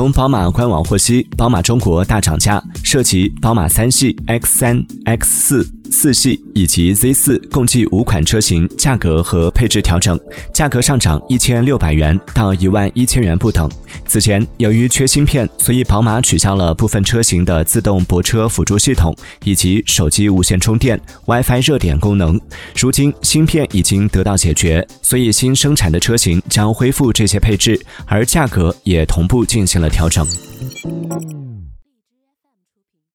从宝马官网获悉，宝马中国大涨价，涉及宝马三系、X 三、X 四。四系以及 Z 四共计五款车型价格和配置调整，价格上涨一千六百元到一万一千元不等。此前由于缺芯片，所以宝马取消了部分车型的自动泊车辅助系统以及手机无线充电、WiFi 热点功能。如今芯片已经得到解决，所以新生产的车型将恢复这些配置，而价格也同步进行了调整。